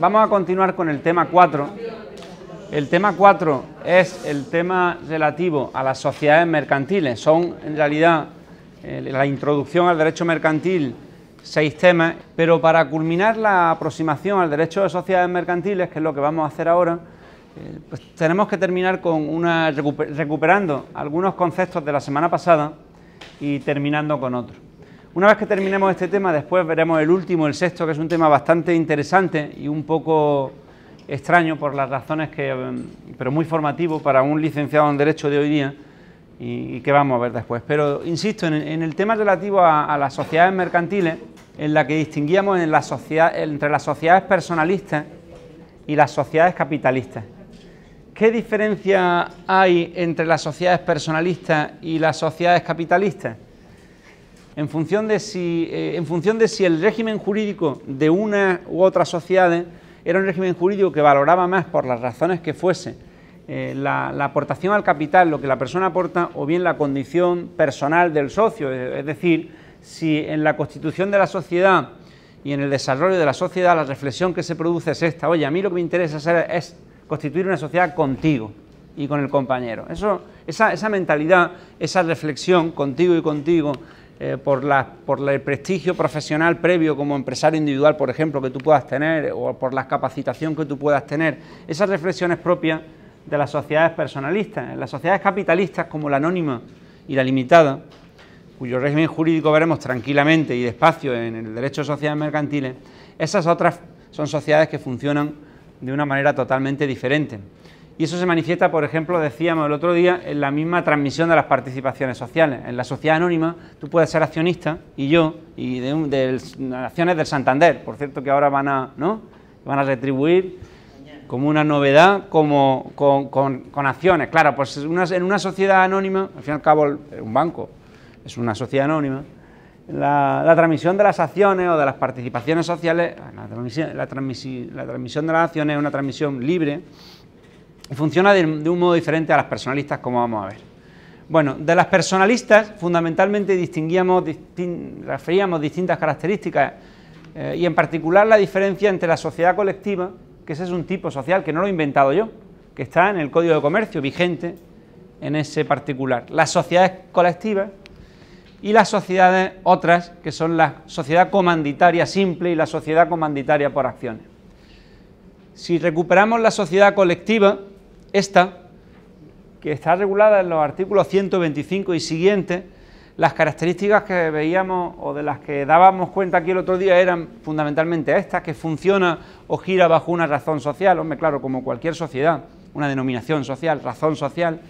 Vamos a continuar con el tema 4. El tema 4 es el tema relativo a las sociedades mercantiles. Son en realidad eh, la introducción al derecho mercantil, seis temas, pero para culminar la aproximación al derecho de sociedades mercantiles, que es lo que vamos a hacer ahora, eh, pues tenemos que terminar con una recuperando algunos conceptos de la semana pasada y terminando con otros. Una vez que terminemos este tema, después veremos el último, el sexto, que es un tema bastante interesante y un poco extraño por las razones que, mm, pero muy formativo para un licenciado en Derecho de hoy día y, que vamos a ver después. Pero insisto, en, el tema relativo a, las sociedades mercantiles, en la que distinguíamos en la sociedad, entre las sociedades personalistas y las sociedades capitalistas. ¿Qué diferencia hay entre las sociedades personalistas y las sociedades capitalistas? en función de si, eh, en función de si el régimen jurídico de una u otra sociedad era un régimen jurídico que valoraba más por las razones que fuese eh, la, aportación al capital, lo que la persona aporta, o bien la condición personal del socio, es decir, si en la constitución de la sociedad y en el desarrollo de la sociedad la reflexión que se produce es esta, oye, a mí lo que me interesa hacer es constituir una sociedad contigo y con el compañero. Esa, mentalidad, esa reflexión contigo y contigo, eh, por, el prestigio profesional previo como empresario individual, por ejemplo, que tú puedas tener, o por la capacitación que tú puedas tener. Esas reflexiones propias de las sociedades personalistas. En las sociedades capitalistas, como la anónima y la limitada, cuyo régimen jurídico veremos tranquilamente y despacio en el derecho de sociedades mercantiles, esas otras son sociedades que funcionan de una manera totalmente diferente. Y eso se manifiesta, por ejemplo, decíamos el otro día, en la misma transmisión de las participaciones sociales. En la sociedad anónima tú puedes ser accionista y yo, y de, acciones del Santander, por cierto que ahora van a, ¿no? van a retribuir como una novedad, como con, acciones. Claro, pues en una sociedad anónima, al fin y al cabo un banco es una sociedad anónima, la, transmisión de las acciones o de las participaciones sociales, la transmisión, la transmisión de las acciones es una transmisión libre, funciona de, un modo diferente a las personalistas, como vamos a ver. Bueno, de las personalistas fundamentalmente distinguíamos, referíamos distintas características eh, y en particular la diferencia entre la sociedad colectiva, que ese es un tipo social que no lo he inventado yo, que está en el Código de Comercio vigente en ese particular. Las sociedades colectivas y las sociedades otras, que son la sociedad comanditaria simple y la sociedad comanditaria por acciones. Si recuperamos la sociedad colectiva, esta, que está regulada en los artículos 125 y siguientes, las características que veíamos o de las que dábamos cuenta aquí el otro día eran fundamentalmente estas, que funciona o gira bajo una razón social, hombre, claro, como cualquier sociedad, una denominación social, razón social,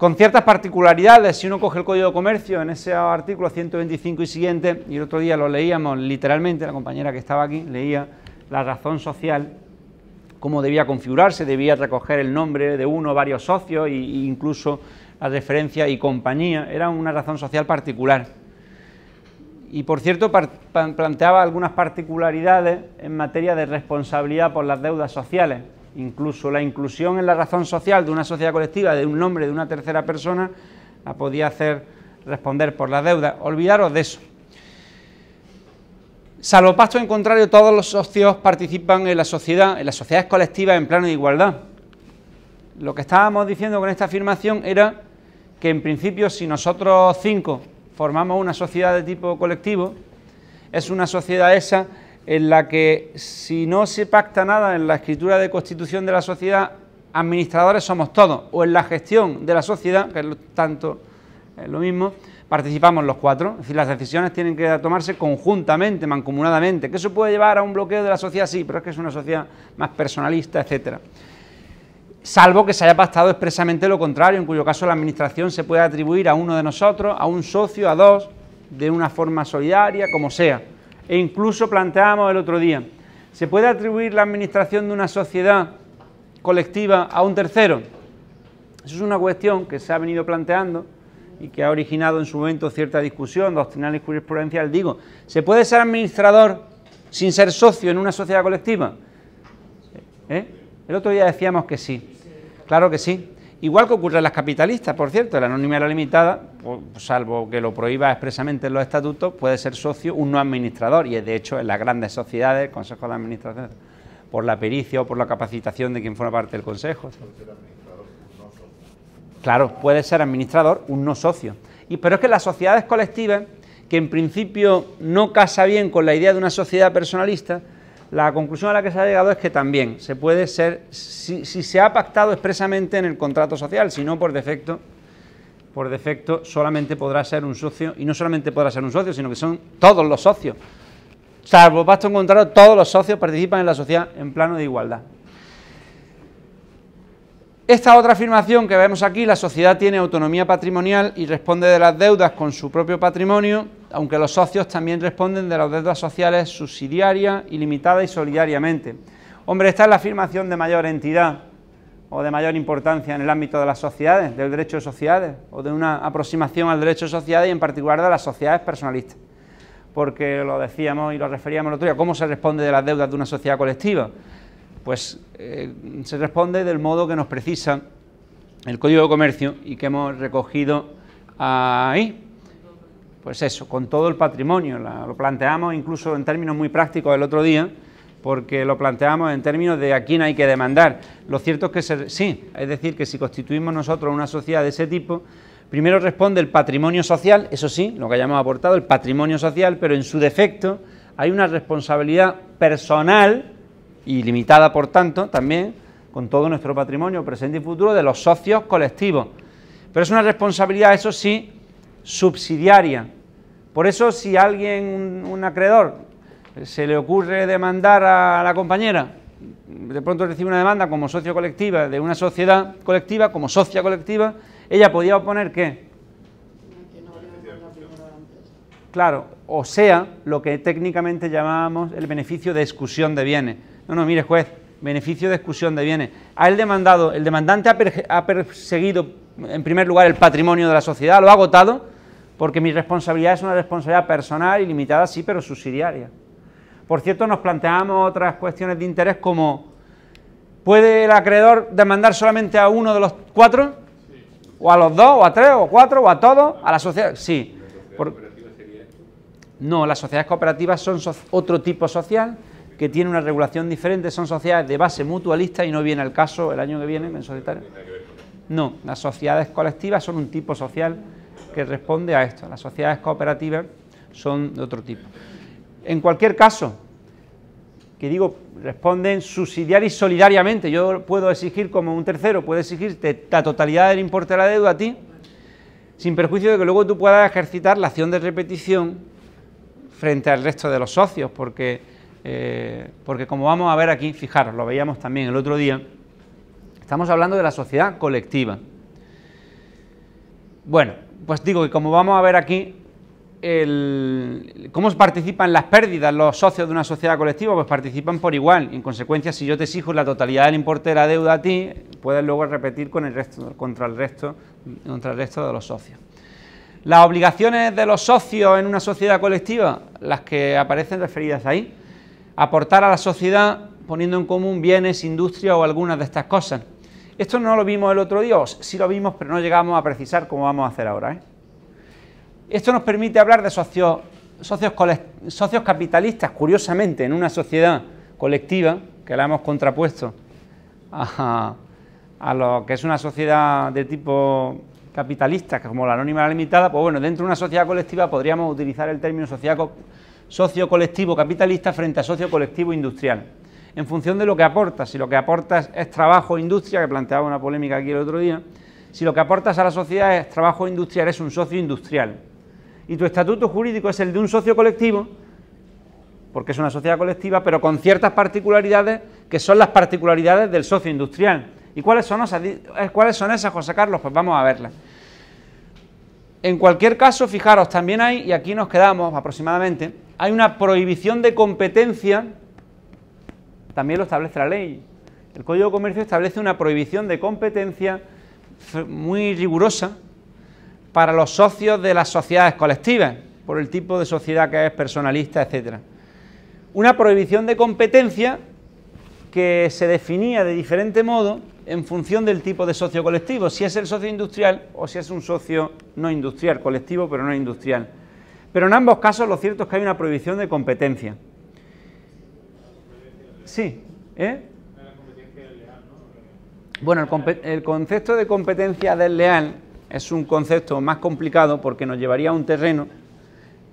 con ciertas particularidades, si uno coge el Código de Comercio en ese artículo 125 y siguiente, y el otro día lo leíamos literalmente, la compañera que estaba aquí leía la razón social, cómo debía configurarse, debía recoger el nombre de uno varios socios e incluso la referencia y compañía, era una razón social particular. Y por cierto, planteaba algunas particularidades en materia de responsabilidad por las deudas sociales. Incluso la inclusión en la razón social de una sociedad colectiva de un nombre de una tercera persona la podía hacer responder por las deudas. Olvidaros de eso. Salvo pacto en contrario, todos los socios participan en la sociedad, en las sociedades colectivas en plano de igualdad. Lo que estábamos diciendo con esta afirmación era que en principio si nosotros cinco formamos una sociedad de tipo colectivo, es una sociedad esa en la que si no se pacta nada en la escritura de constitución de la sociedad, administradores somos todos, o en la gestión de la sociedad, que es tanto es lo mismo, participamos los cuatro, es decir, las decisiones tienen que tomarse conjuntamente, mancomunadamente, que eso puede llevar a un bloqueo de la sociedad, sí, pero es que es una sociedad más personalista, etcétera. Salvo que se haya pactado expresamente lo contrario, en cuyo caso la administración se puede atribuir a uno de nosotros, a un socio, a dos, de una forma solidaria, como sea. E incluso planteamos el otro día, ¿se puede atribuir la administración de una sociedad colectiva a un tercero? Eso es una cuestión que se ha venido planteando y que ha originado en su momento cierta discusión doctrinal y jurisprudencial, digo, ¿se puede ser administrador sin ser socio en una sociedad colectiva? ¿Eh? El otro día decíamos que sí. Claro que sí. Igual que ocurre en las capitalistas, por cierto, la anónima limitada, pues, salvo que lo prohíba expresamente en los estatutos, puede ser socio un no administrador, y de hecho en las grandes sociedades, consejos de administración, por la pericia o por la capacitación de quien forma parte del consejo. Claro, puede ser administrador un no socio. Y, pero es que las sociedades colectivas, que en principio no casa bien con la idea de una sociedad personalista, la conclusión a la que se ha llegado es que también se puede ser, si, se ha pactado expresamente en el contrato social, si no por defecto, por defecto solamente podrá ser un socio, y no solamente podrá ser un socio, sino que son todos los socios. Salvo pacto en contrato, todos los socios participan en la sociedad en plano de igualdad. Esta otra afirmación que vemos aquí, la sociedad tiene autonomía patrimonial y responde de las deudas con su propio patrimonio, aunque los socios también responden de las deudas sociales subsidiarias, ilimitadas y solidariamente. Hombre, esta es la afirmación de mayor entidad o de mayor importancia en el ámbito de las sociedades, del derecho de sociedades, o de una aproximación al derecho de sociedades y en particular de las sociedades personalistas. Porque lo decíamos y lo referíamos el otro día, ¿cómo se responde de las deudas de una sociedad colectiva? pues eh, se responde del modo que nos precisa el Código de Comercio y que hemos recogido ahí. Pues eso, con todo el patrimonio. lo planteamos incluso en términos muy prácticos el otro día, porque lo planteamos en términos de a quién hay que demandar. Lo cierto es que sí, es decir, que si constituimos nosotros una sociedad de ese tipo, primero responde el patrimonio social, eso sí, lo que hayamos aportado, el patrimonio social, pero en su defecto hay una responsabilidad personal y limitada, por tanto, también con todo nuestro patrimonio presente y futuro de los socios colectivos. Pero es una responsabilidad, eso sí, subsidiaria. Por eso, si alguien, un, acreedor, se le ocurre demandar a la compañera, de pronto recibe una demanda como socio colectiva de una sociedad colectiva, como socia colectiva, ella podía oponer qué? Claro, o sea, lo que técnicamente llamábamos el beneficio de exclusión de bienes. No, no, mire, juez, beneficio de exclusión de bienes. El demandado, el demandante ha, perseguido en primer lugar el patrimonio de la sociedad, lo ha agotado, porque mi responsabilidad es una responsabilidad personal y limitada, sí, pero subsidiaria. Por cierto, nos planteamos otras cuestiones de interés como ¿puede el acreedor demandar solamente a uno de los cuatro? ¿O a los dos, o a tres, o a cuatro, o a todos? ¿A la sociedad? Sí. No, las sociedades cooperativas son otro tipo social que tiene una regulación diferente, son sociedades de base mutualista y no viene el caso el año que viene en solitario. No, las sociedades colectivas son un tipo social que responde a esto. Las sociedades cooperativas son de otro tipo. En cualquier caso, que digo, responden subsidiar y solidariamente. Yo puedo exigir como un tercero, puedo exigirte la totalidad del importe de la deuda a ti, sin perjuicio de que luego tú puedas ejercitar la acción de repetición frente al resto de los socios, porque eh, porque como vamos a ver aquí, fijaros, lo veíamos también el otro día, estamos hablando de la sociedad colectiva. Bueno, pues digo que como vamos a ver aquí, cómo participan las pérdidas los socios de una sociedad colectiva, pues participan por igual. En consecuencia, si yo te exijo la totalidad del importe de la deuda a ti, puedes luego repetir con el resto, contra, el resto, contra el resto de los socios. Las obligaciones de los socios en una sociedad colectiva, las que aparecen referidas ahí, aportar a la sociedad poniendo en común bienes, industria o algunas de estas cosas. Esto no lo vimos el otro día, sí lo vimos, pero no llegamos a precisar como vamos a hacer ahora. ¿eh? Esto nos permite hablar de socios, socios, socios capitalistas, curiosamente, en una sociedad colectiva, que la hemos contrapuesto a, a lo que es una sociedad de tipo capitalista, como la anónima limitada, pues bueno, dentro de una sociedad colectiva podríamos utilizar el término sociedad socio colectivo capitalista frente a socio colectivo industrial. En función de lo que aportas, si lo que aportas es trabajo e industria, que planteaba una polémica aquí el otro día, si lo que aportas a la sociedad es trabajo industrial, es un socio industrial. Y tu estatuto jurídico es el de un socio colectivo, porque es una sociedad colectiva, pero con ciertas particularidades que son las particularidades del socio industrial. ¿Y cuáles son esas, cuáles son esas José Carlos? Pues vamos a verlas. En cualquier caso, fijaros, también hay, y aquí nos quedamos aproximadamente, hay una prohibición de competencia, también lo establece la ley. El Código de Comercio establece una prohibición de competencia muy rigurosa para los socios de las sociedades colectivas, por el tipo de sociedad que es personalista, etc. una prohibición de competencia que se definía de diferente modo en función del tipo de socio colectivo, si es el socio industrial o si es un socio no industrial, colectivo pero no industrial. Pero en ambos casos lo cierto es que hay una prohibición de competencia. Sí, ¿eh? Bueno, el, concepto de competencia desleal es un concepto más complicado porque nos llevaría a un terreno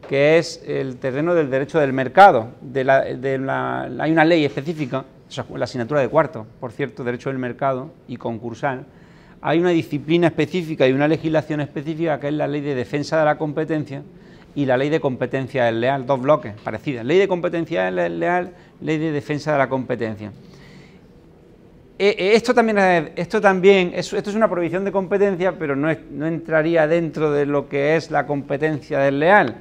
que es el terreno del derecho del mercado. hay una ley específica, la asignatura de cuarto, por cierto, derecho del mercado y concursal. Hay una disciplina específica y una legislación específica que es la ley de defensa de la competencia y la ley de competencia desleal, dos bloques parecidas. Ley de competencia desleal, ley de defensa de la competencia. Eh, eh, esto también, es, esto también esto es una prohibición de competencia, pero no, entraría dentro de lo que es la competencia desleal,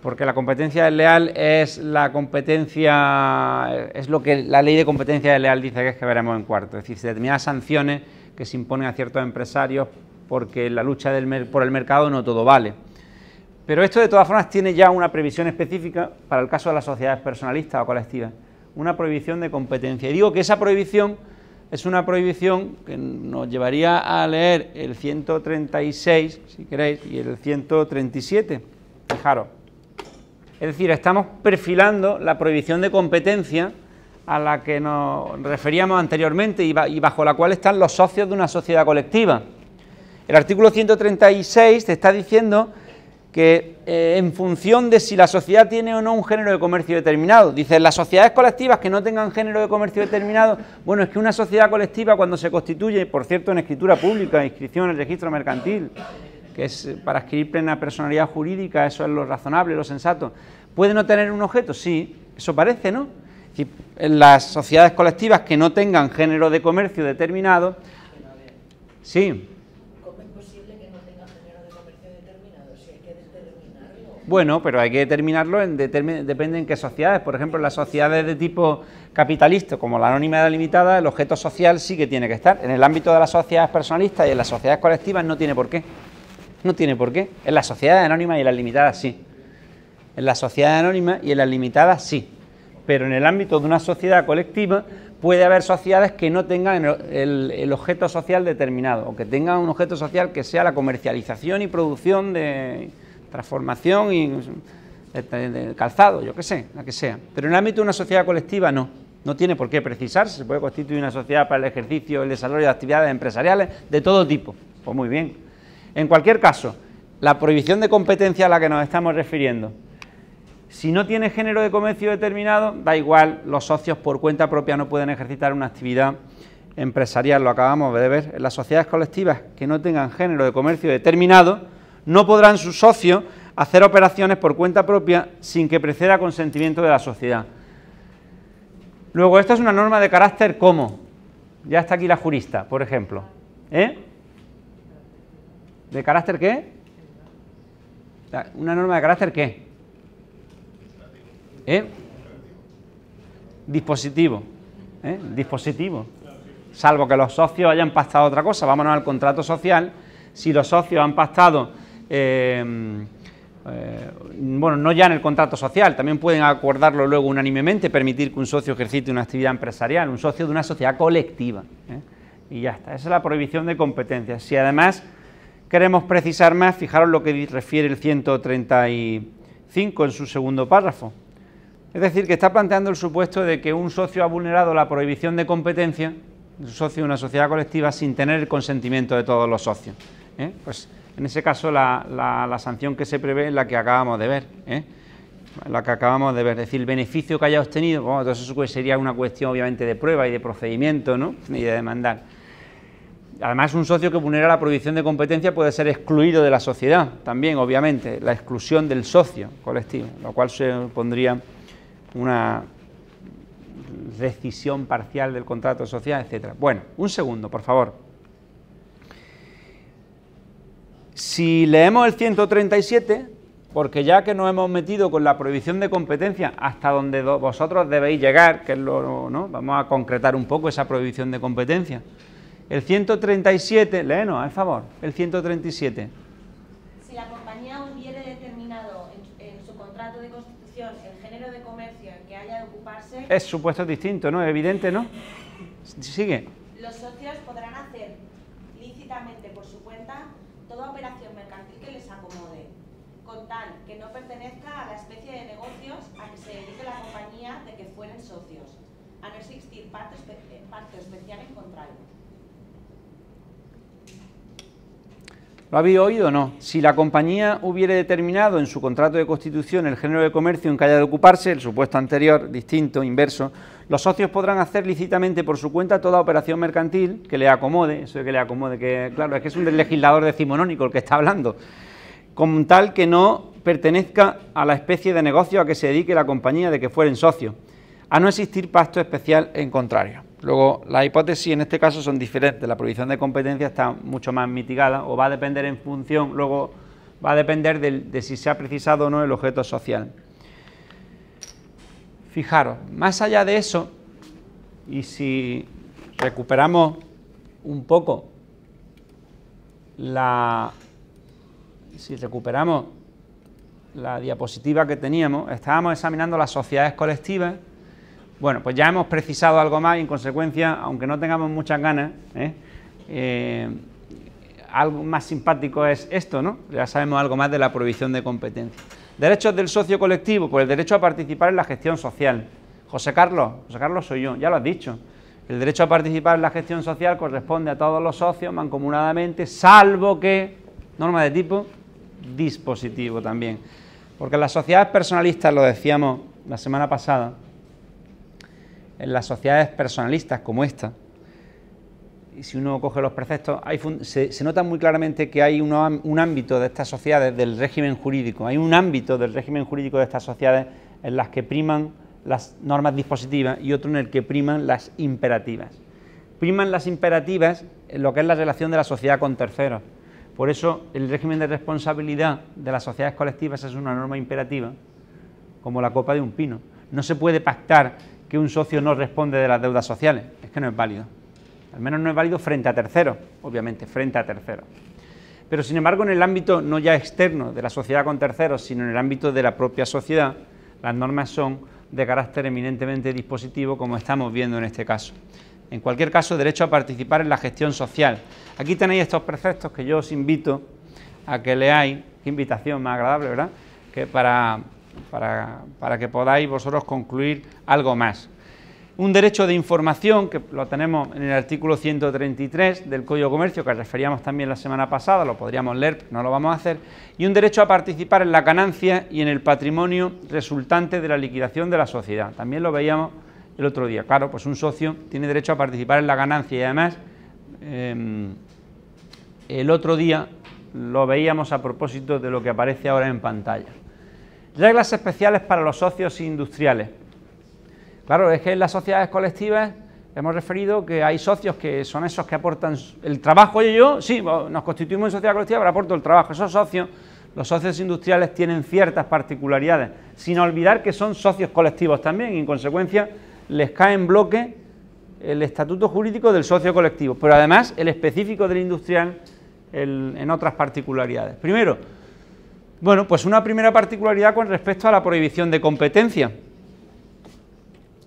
porque la competencia desleal es la competencia, es lo que la ley de competencia desleal dice que es que veremos en cuarto, es decir, determinadas sanciones que se imponen a ciertos empresarios porque en la lucha por el mercado no todo vale. Pero esto de todas formas tiene ya una previsión específica para el caso de las sociedades personalistas o colectivas, una prohibición de competencia. Y digo que esa prohibición es una prohibición que nos llevaría a leer el 136, si queréis, y el 137. Fijaros. Es decir, estamos perfilando la prohibición de competencia a la que nos referíamos anteriormente y bajo la cual están los socios de una sociedad colectiva. El artículo 136 te está diciendo que eh, en función de si la sociedad tiene o no un género de comercio determinado. Dicen, las sociedades colectivas que no tengan género de comercio determinado, bueno, es que una sociedad colectiva cuando se constituye, por cierto, en escritura pública, inscripción en el registro mercantil, que es eh, para adquirir plena personalidad jurídica, eso es lo razonable, lo sensato, ¿puede no tener un objeto? Sí, eso parece, ¿no? En las sociedades colectivas que no tengan género de comercio determinado, sí, Bueno, pero hay que determinarlo, en depende en qué sociedades. Por ejemplo, en las sociedades de tipo capitalista, como la la limitada, el objeto social sí que tiene que estar. En el ámbito de las sociedades personalistas y en las sociedades colectivas no tiene por qué. No tiene por qué. En las sociedades anónimas y en las limitadas sí. En las sociedades anónimas y en las limitadas sí. Pero en el ámbito de una sociedad colectiva puede haber sociedades que no tengan el objeto social determinado o que tengan un objeto social que sea la comercialización y producción de transformación y de, calzado, yo qué sé, la que sea. Pero en el ámbito de una sociedad colectiva no, no tiene por qué precisarse, se puede constituir una sociedad para el ejercicio, el desarrollo de actividades empresariales de todo tipo. Pues muy bien. En cualquier caso, la prohibición de competencia a la que nos estamos refiriendo, si no tiene género de comercio determinado, da igual, los socios por cuenta propia no pueden ejercitar una actividad empresarial, lo acabamos de ver. Las sociedades colectivas que no tengan género de comercio determinado, no podrán sus socios hacer operaciones por cuenta propia sin que preceda consentimiento de la sociedad. Luego, esta es una norma de carácter como, ya está aquí la jurista, por ejemplo. ¿Eh? ¿De carácter qué? ¿Una norma de carácter qué? ¿Eh? Dispositivo. ¿Eh? Dispositivo. Salvo que los socios hayan pactado otra cosa. Vámonos al contrato social. Si los socios han pactado eh, eh, bueno, no ya en el contrato social, también pueden acordarlo luego unánimemente, permitir que un socio ejercite una actividad empresarial, un socio de una sociedad colectiva. ¿eh? Y ya está, esa es la prohibición de competencias. Si además queremos precisar más, fijaros lo que refiere el 135 en su segundo párrafo. Es decir, que está planteando el supuesto de que un socio ha vulnerado la prohibición de competencia, un socio de una sociedad colectiva, sin tener el consentimiento de todos los socios. Pues en ese caso, la, sanción que se prevé es la que acabamos de ver. ¿eh? La que acabamos de ver, es decir, el beneficio que haya obtenido, bueno, entonces eso sería una cuestión obviamente de prueba y de procedimiento ¿no? y de demandar. Además, un socio que vulnera la prohibición de competencia puede ser excluido de la sociedad, también, obviamente, la exclusión del socio colectivo, lo cual se pondría una decisión parcial del contrato social, etcétera. Bueno, un segundo, por favor. Si leemos el 137, porque ya que nos hemos metido con la prohibición de competencia hasta donde vosotros debéis llegar, que es lo, ¿no? Vamos a concretar un poco esa prohibición de competencia. El 137, léenos, al favor, el 137. Si la compañía hubiere determinado en, su contrato de constitución el género de comercio en que haya de ocuparse... Es supuesto distinto, ¿no? Evidente, ¿no? Sigue. Los socios podrán hacer lícitamente por su cuenta toda operación mercantil que les acomode, con tal que no pertenezca a la especie de negocios a que se dedique la compañía de que fueren socios, a existir parte, especial en. ¿Lo habéis oído o no? Si la compañía hubiere determinado en su contrato de constitución el género de comercio en que haya de ocuparse, el supuesto anterior, distinto, inverso, los socios podrán hacer lícitamente por su cuenta toda operación mercantil que le acomode, eso de que le acomode, que claro, es que es un legislador decimonónico el que está hablando, con tal que no pertenezca a la especie de negocio a que se dedique la compañía de que fueren socios, a no existir pacto especial en contrario. Luego, las hipótesis en este caso son diferentes. La prohibición de competencia está mucho más mitigada o va a depender en función, luego va a depender de, si se ha precisado o no el objeto social. Fijaros, más allá de eso, y si recuperamos un poco la. Si recuperamos la diapositiva que teníamos, estábamos examinando las sociedades colectivas bueno, pues ya hemos precisado algo más y en consecuencia, aunque no tengamos muchas ganas, ¿eh? Eh, algo más simpático es esto, ¿no? Ya sabemos algo más de la prohibición de competencia. Derechos del socio colectivo, pues el derecho a participar en la gestión social. José Carlos, José Carlos soy yo, ya lo has dicho. El derecho a participar en la gestión social corresponde a todos los socios mancomunadamente, salvo que, norma de tipo, dispositivo también. Porque las sociedades personalistas, lo decíamos la semana pasada, en las sociedades personalistas como esta, y si uno coge los preceptos, se, nota muy claramente que hay un ámbito de estas sociedades del régimen jurídico, hay un ámbito del régimen jurídico de estas sociedades en las que priman las normas dispositivas y otro en el que priman las imperativas. Priman las imperativas en lo que es la relación de la sociedad con terceros. Por eso el régimen de responsabilidad de las sociedades colectivas es una norma imperativa, como la copa de un pino. No se puede pactar que un socio no responde de las deudas sociales. Es que no es válido. Al menos no es válido frente a terceros, obviamente, frente a terceros. Pero sin embargo, en el ámbito no ya externo de la sociedad con terceros, sino en el ámbito de la propia sociedad, las normas son de carácter eminentemente dispositivo, como estamos viendo en este caso. En cualquier caso, derecho a participar en la gestión social. Aquí tenéis estos preceptos que yo os invito a que leáis, qué invitación más agradable, ¿verdad? Que para para, que podáis vosotros concluir algo más. Un derecho de información, que lo tenemos en el artículo 133 del Código de Comercio, que referíamos también la semana pasada, lo podríamos leer, no lo vamos a hacer, y un derecho a participar en la ganancia y en el patrimonio resultante de la liquidación de la sociedad. También lo veíamos el otro día. Claro, pues un socio tiene derecho a participar en la ganancia y además em, el otro día lo veíamos a propósito de lo que aparece ahora en pantalla. Reglas especiales para los socios industriales. Claro, es que en las sociedades colectivas hemos referido que hay socios que son esos que aportan el trabajo. Oye, yo, sí, nos constituimos en sociedad colectiva, pero aporto el trabajo. Esos socios, los socios industriales tienen ciertas particularidades, sin olvidar que son socios colectivos también y en consecuencia les cae en bloque el estatuto jurídico del socio colectivo, pero además el específico del industrial en otras particularidades. Primero, bueno, pues una primera particularidad con respecto a la prohibición de competencia.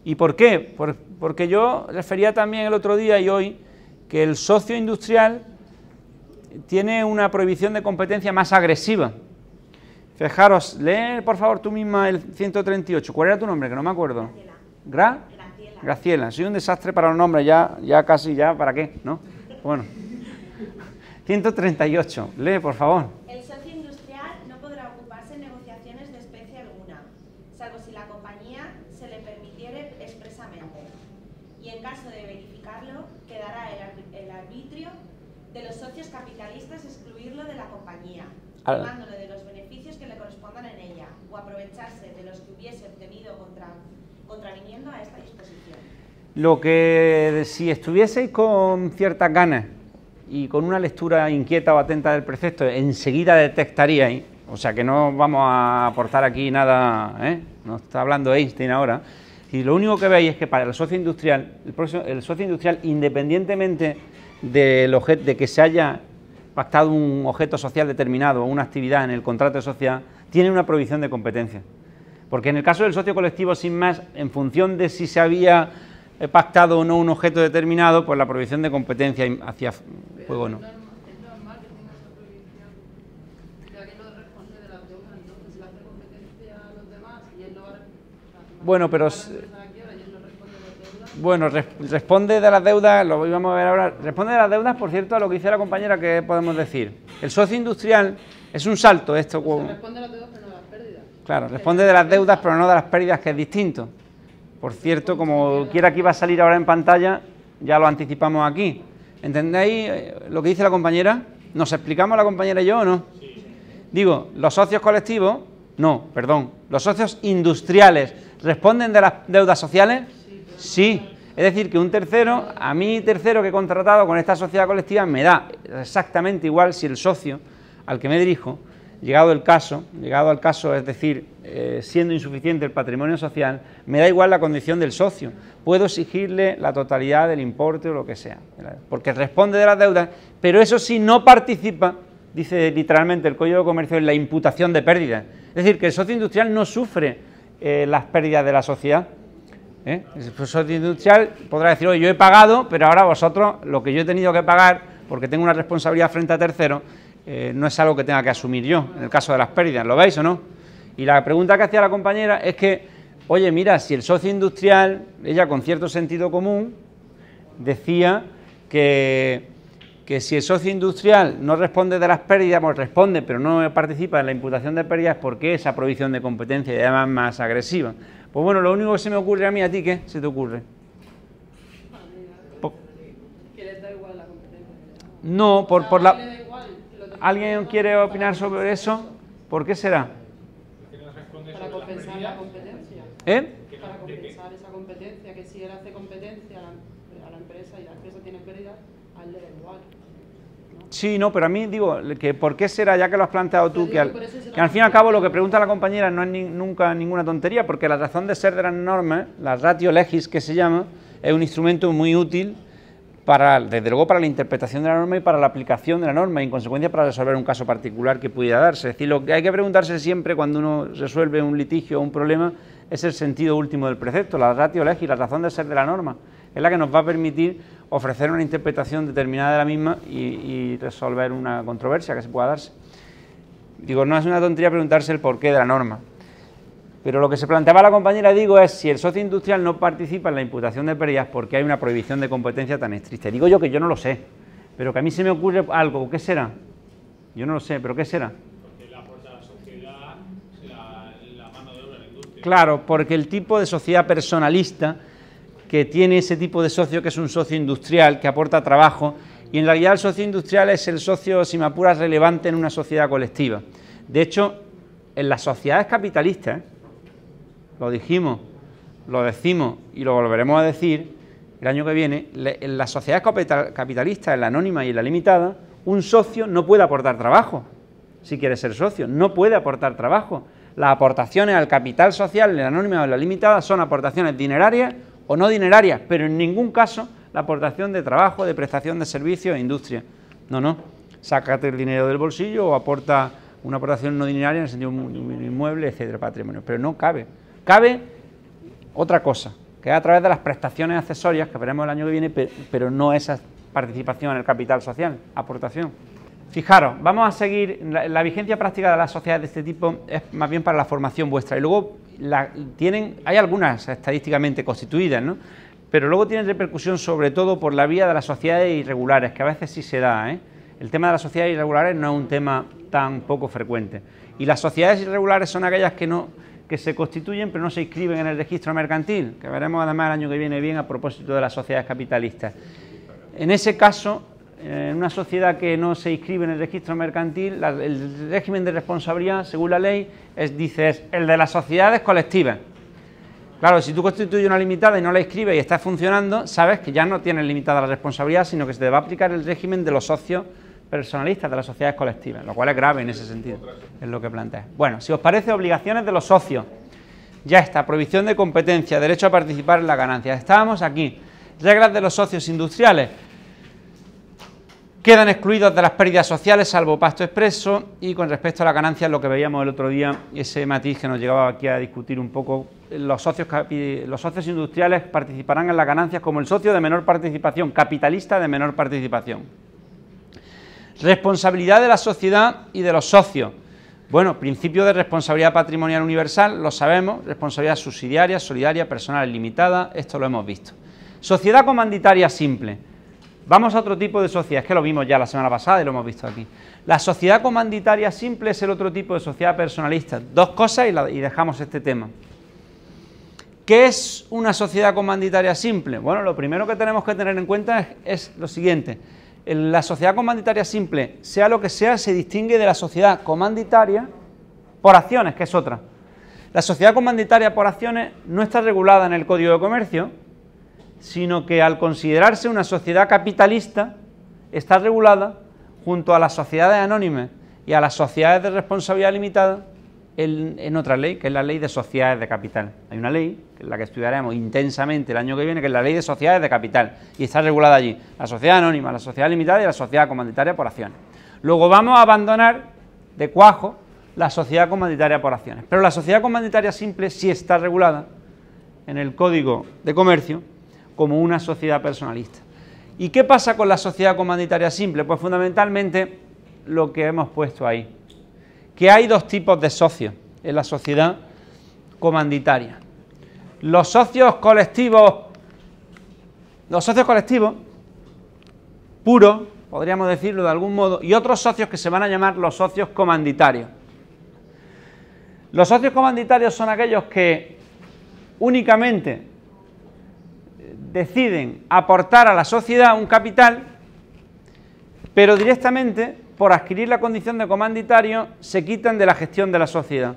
¿Y por qué? porque yo refería también el otro día y hoy que el socio industrial tiene una prohibición de competencia más agresiva. Fijaros, lee por favor tú misma el 138. ¿Cuál era tu nombre? Que no me acuerdo. Graciela. Graciela. Soy un desastre para los nombres, ya, ya casi ya, ¿para qué? ¿No? Bueno. 138. Lee, por favor. De los beneficios que le correspondan en ella o aprovecharse de los que hubiese obtenido contra, contraviniendo a esta disposición. Lo que si estuvieseis con ciertas ganas y con una lectura inquieta o atenta del precepto, enseguida detectaríais, o sea que no vamos a aportar aquí nada, ¿eh? no está hablando Einstein ahora, y lo único que veis es que para el socio industrial, el, el socio industrial, independientemente de que se haya pactado un objeto social determinado o una actividad en el contrato de sociedad, tiene una prohibición de competencia. Porque en el caso del socio colectivo, sin más, en función de si se había eh, pactado o no un objeto determinado, pues la prohibición de competencia hacia juego no. Bueno, pero bueno, responde de las deudas, lo íbamos a ver ahora, responde de las deudas, por cierto, a lo que dice la compañera, que podemos decir. El socio industrial es un salto, esto... responde de las deudas, pero no de las pérdidas. Claro, responde de las deudas, pero no de las pérdidas, que es distinto. Por cierto, como quiera que iba a salir ahora en pantalla, ya lo anticipamos aquí. ¿Entendéis eh, lo que dice la compañera? ¿Nos explicamos la compañera y yo o no? Digo, los socios colectivos, no, perdón, los socios industriales, ¿responden de las deudas sociales? Sí. Es decir, que un tercero, a mí tercero que he contratado con esta sociedad colectiva, me da exactamente igual si el socio al que me dirijo, llegado el caso, llegado al caso, es decir, eh, siendo insuficiente el patrimonio social, me da igual la condición del socio. Puedo exigirle la totalidad del importe o lo que sea, porque responde de las deudas, pero eso sí no participa, dice literalmente el Código de Comercio, en la imputación de pérdidas. Es decir, que el socio industrial no sufre eh, las pérdidas de la sociedad, El profesor industrial podrá decir, oye, yo he pagado, pero ahora vosotros lo que yo he tenido que pagar, porque tengo una responsabilidad frente a terceros, eh, no es algo que tenga que asumir yo, en el caso de las pérdidas, ¿lo veis o no? Y la pregunta que hacía la compañera es que, oye, mira, si el socio industrial, ella con cierto sentido común, decía que, que si el socio industrial no responde de las pérdidas, pues responde, pero no participa en la imputación de pérdidas, ¿por qué esa provisión de competencia y además más agresiva? Pues bueno, lo único que se me ocurre a mí, a ti, ¿qué se te ocurre? Que les da igual la competencia. No, por, por la... ¿Alguien quiere opinar sobre eso? ¿Por qué será? Para compensar la competencia. ¿Eh? Para compensar esa competencia, que si él hace competencia a la, empresa y la empresa tiene pérdida, a él le da igual. Sí, no, pero a mí digo, que ¿por qué será, ya que lo has planteado tú, que al, fin y al cabo lo que pregunta la compañera no es nunca ninguna tontería, porque la razón de ser de las normas, la ratio legis que se llama, es un instrumento muy útil para, desde luego, para la interpretación de la norma y para la aplicación de la norma, y en consecuencia para resolver un caso particular que pudiera darse. Es decir, lo que hay que preguntarse siempre cuando uno resuelve un litigio o un problema es el sentido último del precepto, la ratio legis, la razón de ser de la norma. Es la que nos va a permitir ofrecer una interpretación determinada de la misma y, resolver una controversia que se pueda darse. Digo, no es una tontería preguntarse el porqué de la norma. Pero lo que se planteaba la compañera, digo, es si el socio industrial no participa en la imputación de pérdidas porque hay una prohibición de competencia tan estricta. Digo yo que yo no lo sé, pero que a mí se me ocurre algo. ¿Qué será? Yo no lo sé, pero ¿qué será? Porque la aporta la sociedad la, mano de obra la industria. Claro, porque el tipo de sociedad personalista que tiene ese tipo de socio que es un socio industrial, que aporta trabajo, y en realidad el socio industrial es el socio, si me apuras, relevante en una sociedad colectiva. De hecho, en las sociedades capitalistas, lo dijimos, lo decimos y lo volveremos a decir el año que viene, en las sociedades capitalistas, en la anónima y en la limitada, un socio no puede aportar trabajo, si quiere ser socio, no puede aportar trabajo. Las aportaciones al capital social en la anónima o en la limitada son aportaciones dinerarias o no dinerarias, pero en ningún caso la aportación de trabajo, de prestación de servicios e industria. No, no. Sácate el dinero del bolsillo o aporta una aportación no dineraria en el sentido de un inmueble, etcétera, patrimonio. Pero no cabe. Cabe otra cosa, que es a través de las prestaciones accesorias, que veremos el año que viene, pero no esa participación en el capital social, aportación. Fijaros, vamos a seguir, la, vigencia práctica de las sociedades de este tipo es más bien para la formación vuestra. Y luego tienen, hay algunas estadísticamente constituidas, ¿no? pero luego tienen repercusión sobre todo por la vía de las sociedades irregulares, que a veces sí se da. ¿eh? El tema de las sociedades irregulares no es un tema tan poco frecuente. Y las sociedades irregulares son aquellas que, no, que se constituyen pero no se inscriben en el registro mercantil, que veremos además el año que viene bien a propósito de las sociedades capitalistas. En ese caso, en una sociedad que no se inscribe en el registro mercantil, el régimen de responsabilidad, según la ley, es, dice, es el de las sociedades colectivas. Claro, si tú constituyes una limitada y no la inscribes y está funcionando, sabes que ya no tienes limitada la responsabilidad, sino que se te va a aplicar el régimen de los socios personalistas de las sociedades colectivas, lo cual es grave en ese sentido, es lo que plantea. Bueno, si os parece, obligaciones de los socios. Ya está, prohibición de competencia, derecho a participar en la ganancia. Estábamos aquí. Reglas de los socios industriales. Quedan excluidos de las pérdidas sociales, salvo pasto expreso, y con respecto a la ganancia, lo que veíamos el otro día, ese matiz que nos llegaba aquí a discutir un poco, los socios, los socios industriales participarán en las ganancias como el socio de menor participación, capitalista de menor participación. Responsabilidad de la sociedad y de los socios. Bueno, principio de responsabilidad patrimonial universal, lo sabemos, responsabilidad subsidiaria, solidaria, personal limitada, esto lo hemos visto. Sociedad comanditaria simple. Vamos a otro tipo de sociedad, es que lo vimos ya la semana pasada y lo hemos visto aquí. La sociedad comanditaria simple es el otro tipo de sociedad personalista. Dos cosas y, dejamos este tema. ¿Qué es una sociedad comanditaria simple? Bueno, lo primero que tenemos que tener en cuenta es, lo siguiente. La sociedad comanditaria simple, sea lo que sea, se distingue de la sociedad comanditaria por acciones, que es otra. La sociedad comanditaria por acciones no está regulada en el Código de Comercio, sino que al considerarse una sociedad capitalista, está regulada junto a las sociedades anónimas y a las sociedades de responsabilidad limitada en, otra ley, que es la ley de sociedades de capital. Hay una ley, que la que estudiaremos intensamente el año que viene, que es la ley de sociedades de capital, y está regulada allí, la sociedad anónima, la sociedad limitada y la sociedad comanditaria por acciones. Luego vamos a abandonar de cuajo la sociedad comanditaria por acciones, pero la sociedad comanditaria simple sí está regulada en el Código de Comercio como una sociedad personalista. ¿Y qué pasa con la sociedad comanditaria simple? Pues fundamentalmente lo que hemos puesto ahí, que hay dos tipos de socios en la sociedad comanditaria. Los socios colectivos, los socios colectivos puros, podríamos decirlo de algún modo, y otros socios que se van a llamar los socios comanditarios. Los socios comanditarios son aquellos que únicamente deciden aportar a la sociedad un capital, pero directamente, por adquirir la condición de comanditario, se quitan de la gestión de la sociedad.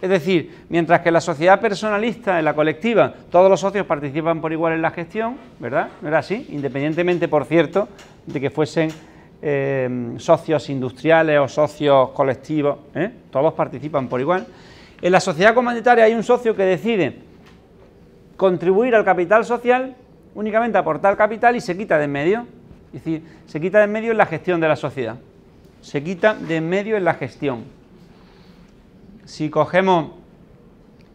Es decir, mientras que la sociedad personalista, en la colectiva, todos los socios participan por igual en la gestión, ¿verdad? ¿No era así? Independientemente, por cierto, de que fuesen eh, socios industriales o socios colectivos, ¿eh? todos participan por igual. En la sociedad comanditaria hay un socio que decide contribuir al capital social únicamente aportar capital y se quita de en medio. Es decir, se quita de en medio en la gestión de la sociedad. Se quita de en medio en la gestión. Si cogemos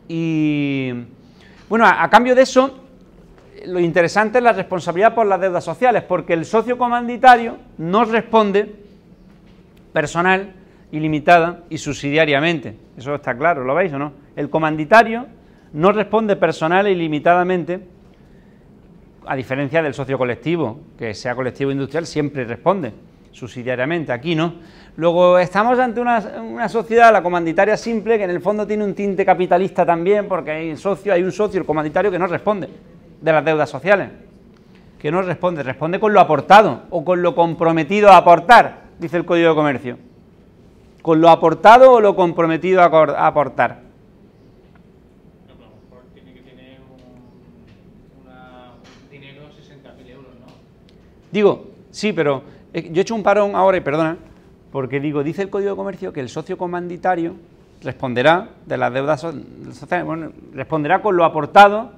y... Bueno, a, cambio de eso, lo interesante es la responsabilidad por las deudas sociales, porque el socio comanditario no responde personal, ilimitada y subsidiariamente. Eso está claro, ¿lo veis o no? El comanditario no responde personal e ilimitadamente a diferencia del socio colectivo, que sea colectivo industrial, siempre responde subsidiariamente, aquí no. Luego estamos ante una, sociedad, la comanditaria simple, que en el fondo tiene un tinte capitalista también, porque hay, socio, hay un socio, el comanditario, que no responde de las deudas sociales, que no responde, responde con lo aportado o con lo comprometido a aportar, dice el Código de Comercio. Con lo aportado o lo comprometido a aportar. Digo, sí, pero eh, yo he hecho un parón ahora y perdona, porque digo, dice el Código de Comercio que el socio comanditario responderá de las deudas sociales, bueno, responderá con lo aportado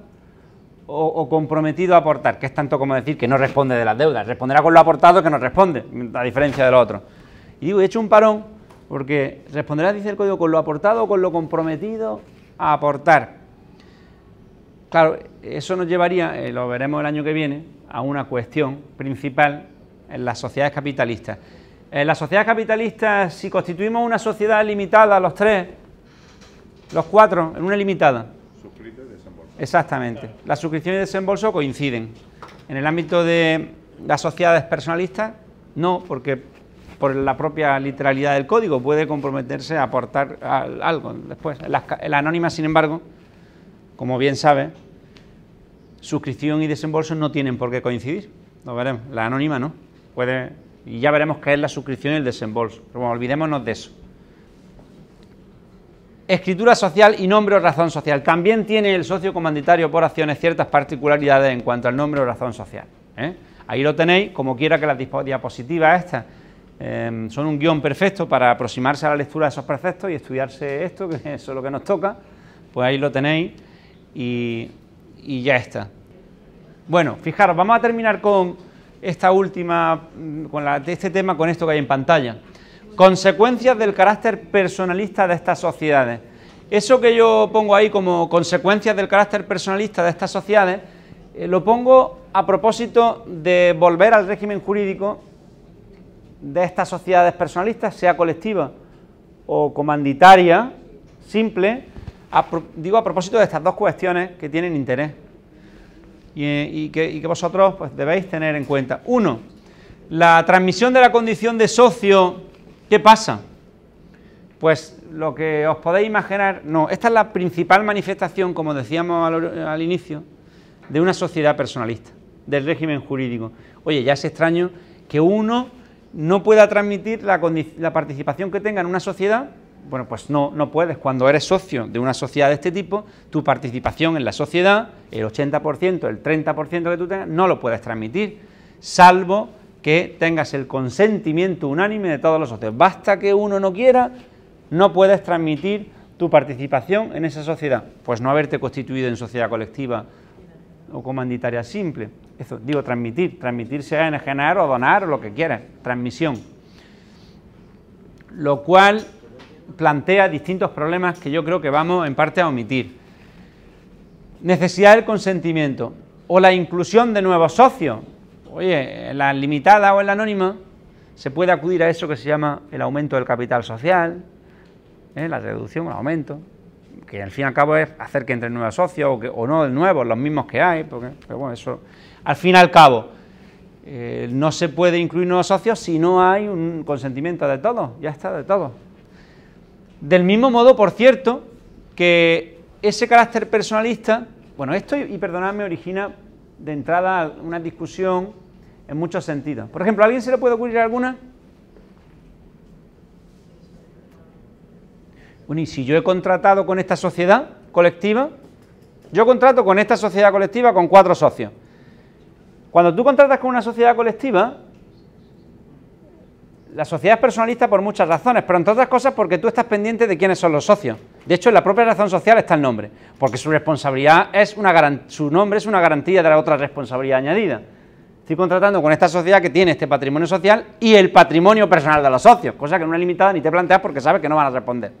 o, comprometido a aportar, que es tanto como decir que no responde de las deudas, responderá con lo aportado que no responde, a diferencia de lo otro. Y digo, he hecho un parón porque responderá, dice el código, con lo aportado o con lo comprometido a aportar. Claro, eso nos llevaría, eh, lo veremos el año que viene, a una cuestión principal en las sociedades capitalistas. En las sociedades capitalistas, si constituimos una sociedad limitada, los tres, los cuatro, en una limitada. Suscrito y desembolso. Exactamente. La suscripción y desembolso coinciden. En el ámbito de las sociedades personalistas, no, porque por la propia literalidad del código puede comprometerse a aportar algo después. En la anónima, sin embargo, como bien sabe, suscripción y desembolso no tienen por qué coincidir. Lo veremos. La anónima no. Puede, y ya veremos qué es la suscripción y el desembolso. Pero bueno, olvidémonos de eso. Escritura social y nombre o razón social. También tiene el socio comanditario por acciones ciertas particularidades en cuanto al nombre o razón social. ¿eh? Ahí lo tenéis, como quiera que las diapositivas estas em, son un guion perfecto para aproximarse a la lectura de esos preceptos y estudiarse esto, que eso es lo que nos toca. Pues ahí lo tenéis y, y ya está. Bueno, fijaros, vamos a terminar con esta última, mm, con la, este tema con esto que hay en pantalla. Consecuencias del carácter personalista de estas sociedades. Eso que yo pongo ahí como consecuencias del carácter personalista de estas sociedades, eh, lo pongo a propósito de volver al régimen jurídico de estas sociedades personalistas, sea colectiva o comanditaria, simple, digo a propósito de estas dos cuestiones que tienen interés y, que, vosotros pues, debéis tener en cuenta. Uno, la transmisión de la condición de socio, ¿qué pasa? Pues lo que os podéis imaginar, no, esta es la principal manifestación, como decíamos al, inicio, de una sociedad personalista, del régimen jurídico. Oye, ya es extraño que uno no pueda transmitir la, la participación que tenga en una sociedad bueno, pues no, no puedes. Cuando eres socio de una sociedad de este tipo, tu participación en la sociedad, el 80%, el 30% que tú tengas, no lo puedes transmitir, salvo que tengas el consentimiento unánime de todos los socios. Basta que uno no quiera, no puedes transmitir tu participación en esa sociedad. Pues no haberte constituido en sociedad colectiva o comanditaria simple. Eso, digo, transmitir. Transmitir sea enajenar o donar o lo que quieras. Transmisión. Lo cual plantea distintos problemas que yo creo que vamos en parte a omitir. Necesidad del consentimiento o la inclusión de nuevos socios. Oye, en la limitada o en la anónima se puede acudir a eso que se llama el aumento del capital social, ¿eh? la reducción, el aumento, que al fin y al cabo es hacer que entre nuevos socios o, que, o no nuevos, los mismos que hay, porque, pero bueno, eso, al fin y al cabo, eh, no se puede incluir nuevos socios si no hay un consentimiento de todos, ya está, de todos. Del mismo modo, por cierto, que ese carácter personalista, bueno, esto, y perdonadme, origina de entrada una discusión en muchos sentidos. Por ejemplo, ¿a alguien se le puede ocurrir alguna? Bueno, y si yo he contratado con esta sociedad colectiva, yo contrato con esta sociedad colectiva con cuatro socios. Cuando tú contratas con una sociedad colectiva, la sociedad es personalista por muchas razones, pero entre otras cosas porque tú estás pendiente de quiénes son los socios. De hecho, en la propia razón social está el nombre, porque su responsabilidad es una su nombre es una garantía de la otra responsabilidad añadida. Estoy contratando con esta sociedad que tiene este patrimonio social y el patrimonio personal de los socios, cosa que en una limitada ni te planteas porque sabes que no van a responder.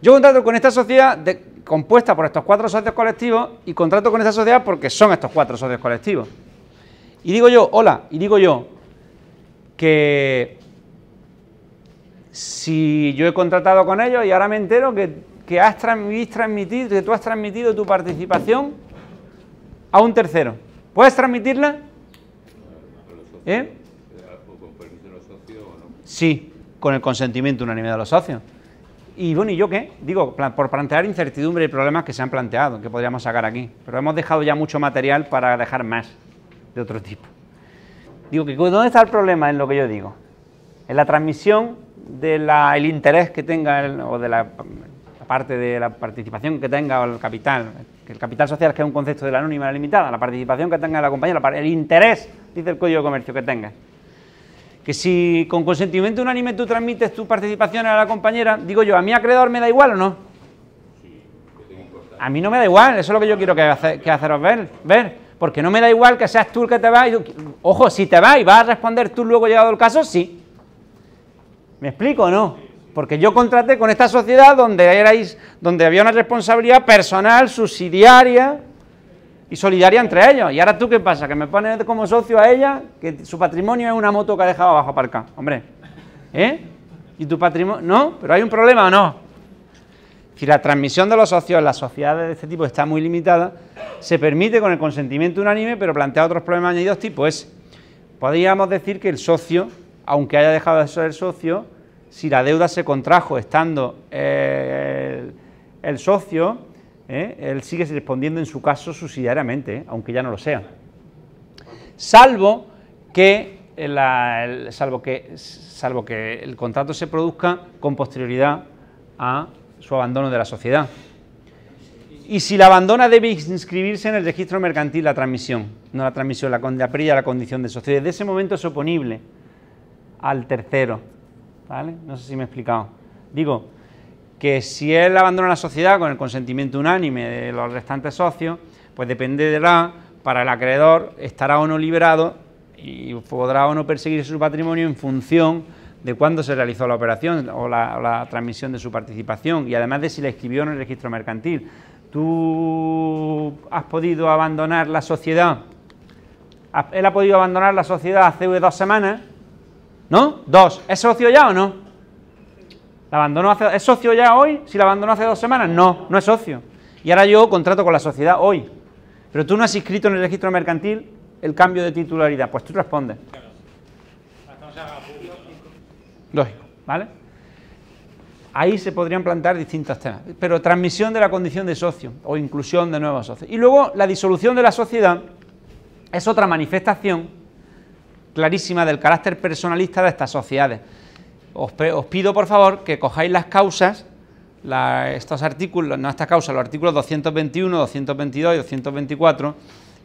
Yo contrato con esta sociedad compuesta por estos cuatro socios colectivos y contrato con esta sociedad porque son estos cuatro socios colectivos. Y digo yo, hola, y digo yo, que si yo he contratado con ellos y ahora me entero que, has transmitido, que tú has transmitido tu participación a un tercero. ¿Puedes transmitirla? ¿Eh? Sí, con el consentimiento unánime de los socios. Y bueno, ¿y yo qué? Digo, por plantear incertidumbre y problemas que se han planteado, que podríamos sacar aquí. Pero hemos dejado ya mucho material para dejar más de otro tipo. Digo que ¿dónde está el problema en lo que yo digo? En la transmisión del interés que tenga o de la, parte de la participación que tenga el capital, el capital social es que es un concepto de la anónima limitada, la participación que tenga la compañía, el interés, dice el Código de Comercio, que tenga. Que si con consentimiento unánime tú transmites tu participación a la compañera, digo yo, ¿a mí acreedor me da igual o no? A mí no me da igual, eso es lo que yo quiero que, que haceros ver. ver porque no me da igual que seas tú el que te va y ojo, si te vas y vas a responder tú luego llegado el caso, sí. ¿Me explico o no? Porque yo contraté con esta sociedad donde erais, donde había una responsabilidad personal, subsidiaria y solidaria entre ellos. Y ahora tú qué pasa, que me pones como socio a ella, que su patrimonio es una moto que ha dejado abajo aparcada. Hombre, ¿eh? ¿Y tu patrimonio? ¿No? ¿Pero hay un problema o no? Si la transmisión de los socios en las sociedades de este tipo está muy limitada, se permite con el consentimiento unánime, pero plantea otros problemas añadidos tipo es, podríamos decir que el socio, aunque haya dejado de ser socio, si la deuda se contrajo estando eh, el, socio, eh, él sigue respondiendo en su caso subsidiariamente, eh, aunque ya no lo sea. Salvo que, salvo, que, salvo que el contrato se produzca con posterioridad a su abandono de la sociedad. Y si la abandona debe inscribirse en el registro mercantil la transmisión, no la transmisión, la, pérdida la condición de sociedad. Desde ese momento es oponible al tercero. ¿Vale? No sé si me he explicado. Digo que si él abandona la sociedad con el consentimiento unánime de los restantes socios, pues dependerá para el acreedor estará o no liberado y podrá o no perseguir su patrimonio en función de cuándo se realizó la operación o la, transmisión de su participación y además de si la escribió en el registro mercantil. ¿Tú has podido abandonar la sociedad? ¿Él ha podido abandonar la sociedad hace dos semanas? ¿No? Dos. ¿Es socio ya o no? ¿La abandonó hace, ¿Es socio ya hoy? Si la abandonó hace dos semanas, no, no es socio. Y ahora yo contrato con la sociedad hoy. Pero tú no has inscrito en el registro mercantil el cambio de titularidad. Pues tú respondes. Lógico, ¿vale? Ahí se podrían plantear distintos temas. Pero transmisión de la condición de socio o inclusión de nuevos socios. Y luego la disolución de la sociedad es otra manifestación clarísima del carácter personalista de estas sociedades. Os, pido por favor que cojáis las causas, estos artículos, no estas causas, los artículos 221, 222 y 224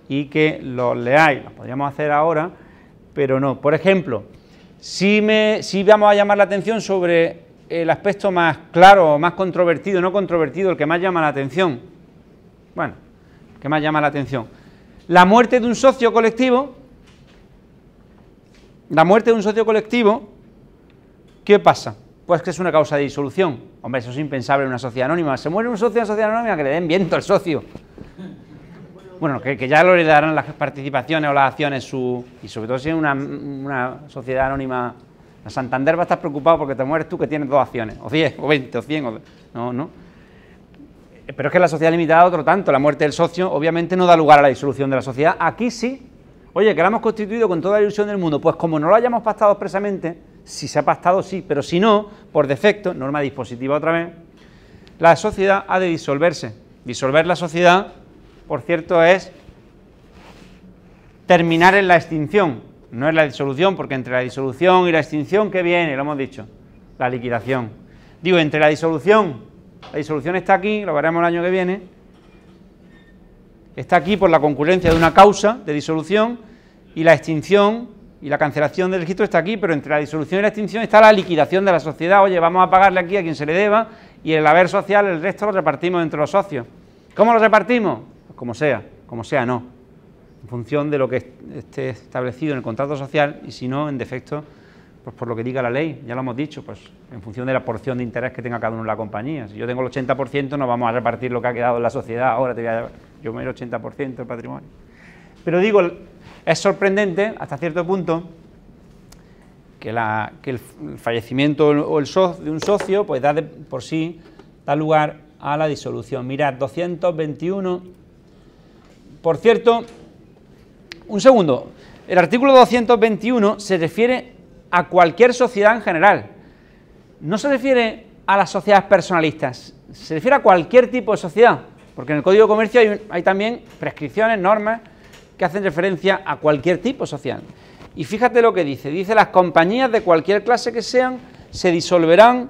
y que los leáis. Lo podríamos hacer ahora, pero no. Por ejemplo, si, me, si vamos a llamar la atención sobre el aspecto más claro, más controvertido, no controvertido, el que más llama la atención. Bueno, el que más llama la atención. La muerte de un socio colectivo, la muerte de un socio colectivo, ¿qué pasa? Pues que es una causa de disolución. Hombre, eso es impensable en una sociedad anónima. Se muere un socio en una sociedad anónima que le den viento al socio bueno, que, ya lo le darán las participaciones o las acciones su, y sobre todo si es una, sociedad anónima, la Santander va a estar preocupado porque te mueres tú que tienes dos acciones, o 10, o 20, o 100, o, no, no. Pero es que la sociedad limitada otro tanto, la muerte del socio obviamente no da lugar a la disolución de la sociedad, aquí sí. Oye, que la hemos constituido con toda la ilusión del mundo, pues como no lo hayamos pactado expresamente, si se ha pactado sí, pero si no, por defecto, norma dispositiva otra vez, la sociedad ha de disolverse. Disolver la sociedad por cierto, es terminar en la extinción, no es la disolución, porque entre la disolución y la extinción, ¿qué viene? Lo hemos dicho, la liquidación. Digo, entre la disolución, la disolución está aquí, lo veremos el año que viene, está aquí por la concurrencia de una causa de disolución y la extinción y la cancelación del registro está aquí, pero entre la disolución y la extinción está la liquidación de la sociedad. Oye, vamos a pagarle aquí a quien se le deba y el haber social, el resto lo repartimos entre los socios. ¿Cómo lo repartimos? Como sea, como sea no, en función de lo que esté establecido en el contrato social y si no, en defecto, pues por lo que diga la ley, ya lo hemos dicho, pues en función de la porción de interés que tenga cada uno en la compañía. Si yo tengo el 80%, no vamos a repartir lo que ha quedado en la sociedad, ahora te voy a yo me el 80% del patrimonio. Pero digo, es sorprendente hasta cierto punto que, el fallecimiento o el de un socio pues da por sí da lugar a la disolución. Mirad, 221 por cierto, un segundo, el artículo 221 se refiere a cualquier sociedad en general. No se refiere a las sociedades personalistas, se refiere a cualquier tipo de sociedad, porque en el Código de Comercio hay, también prescripciones, normas que hacen referencia a cualquier tipo social. Y fíjate lo que dice, dice las compañías de cualquier clase que sean se disolverán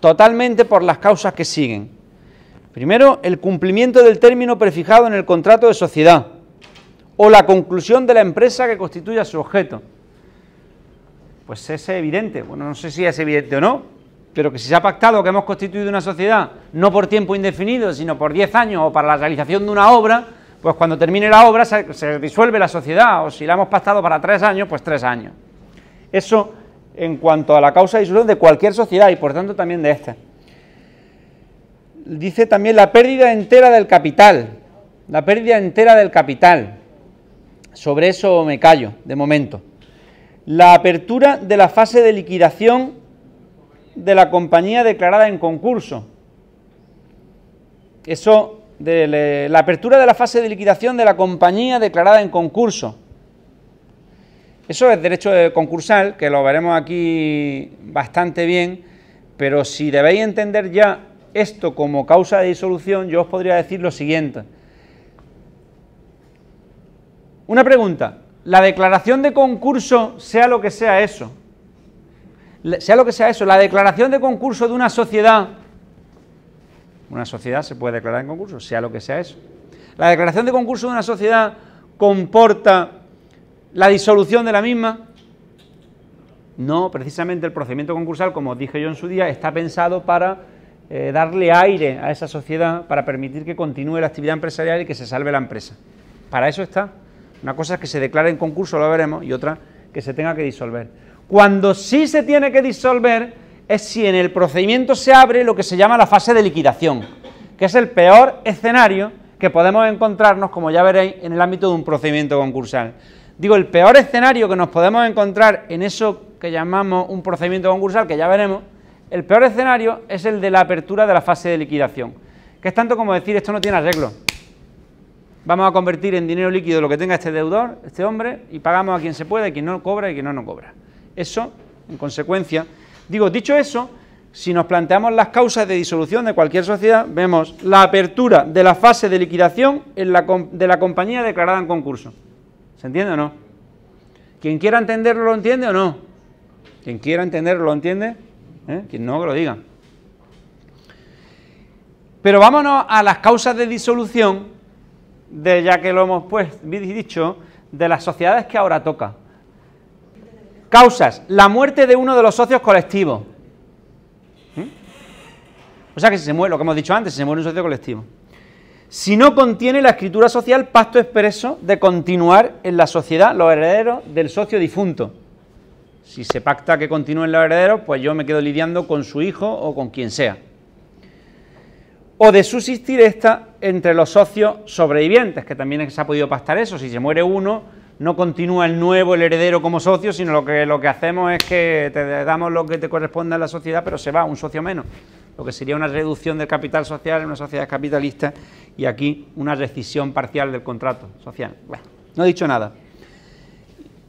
totalmente por las causas que siguen. Primero, el cumplimiento del término prefijado en el contrato de sociedad o la conclusión de la empresa que constituya su objeto. Pues es evidente, bueno, no sé si es evidente o no, pero que si se ha pactado que hemos constituido una sociedad no por tiempo indefinido, sino por 10 años o para la realización de una obra, pues cuando termine la obra se, disuelve la sociedad, o si la hemos pactado para tres años, pues tres años. Eso en cuanto a la causa de disolución de cualquier sociedad y por tanto también de esta dice también la pérdida entera del capital, la pérdida entera del capital. Sobre eso me callo, de momento. La apertura de la fase de liquidación de la compañía declarada en concurso. Eso, de la apertura de la fase de liquidación de la compañía declarada en concurso. Eso es derecho concursal, que lo veremos aquí bastante bien, pero si debéis entender ya esto como causa de disolución, yo os podría decir lo siguiente. Una pregunta, la declaración de concurso, sea lo que sea eso, sea lo que sea eso, la declaración de concurso de una sociedad, una sociedad se puede declarar en concurso, sea lo que sea eso. La declaración de concurso de una sociedad comporta la disolución de la misma. No, precisamente el procedimiento concursal, como dije yo en su día, está pensado para eh, darle aire a esa sociedad para permitir que continúe la actividad empresarial y que se salve la empresa. Para eso está. Una cosa es que se declare en concurso, lo veremos, y otra que se tenga que disolver. Cuando sí se tiene que disolver es si en el procedimiento se abre lo que se llama la fase de liquidación, que es el peor escenario que podemos encontrarnos, como ya veréis, en el ámbito de un procedimiento concursal. Digo, el peor escenario que nos podemos encontrar en eso que llamamos un procedimiento concursal, que ya veremos, el peor escenario es el de la apertura de la fase de liquidación, que es tanto como decir, esto no tiene arreglo. Vamos a convertir en dinero líquido lo que tenga este deudor, este hombre, y pagamos a quien se puede, a quien no cobra y quien no no cobra. Eso, en consecuencia, digo, dicho eso, si nos planteamos las causas de disolución de cualquier sociedad, vemos la apertura de la fase de liquidación de la compañía declarada en concurso. ¿Se entiende o no? Quien quiera entenderlo lo entiende o no. Quien quiera entenderlo lo entiende, ¿Eh? quien no que lo diga. Pero vámonos a las causas de disolución, de ya que lo hemos pues dicho, de las sociedades que ahora toca. Causas, la muerte de uno de los socios colectivos. ¿Mm? O sea que si se muere, lo que hemos dicho antes, si se muere un socio colectivo si no contiene la escritura social pacto expreso de continuar en la sociedad los herederos del socio difunto. Si se pacta que continúen los herederos, pues yo me quedo lidiando con su hijo o con quien sea. O de subsistir esta entre los socios sobrevivientes, que también se ha podido pactar eso. Si se muere uno, no continúa el nuevo, el heredero como socio, sino lo que, lo que hacemos es que te damos lo que te corresponde a la sociedad, pero se va un socio menos lo que sería una reducción del capital social en una sociedad capitalista y aquí una rescisión parcial del contrato social. Bueno, no he dicho nada.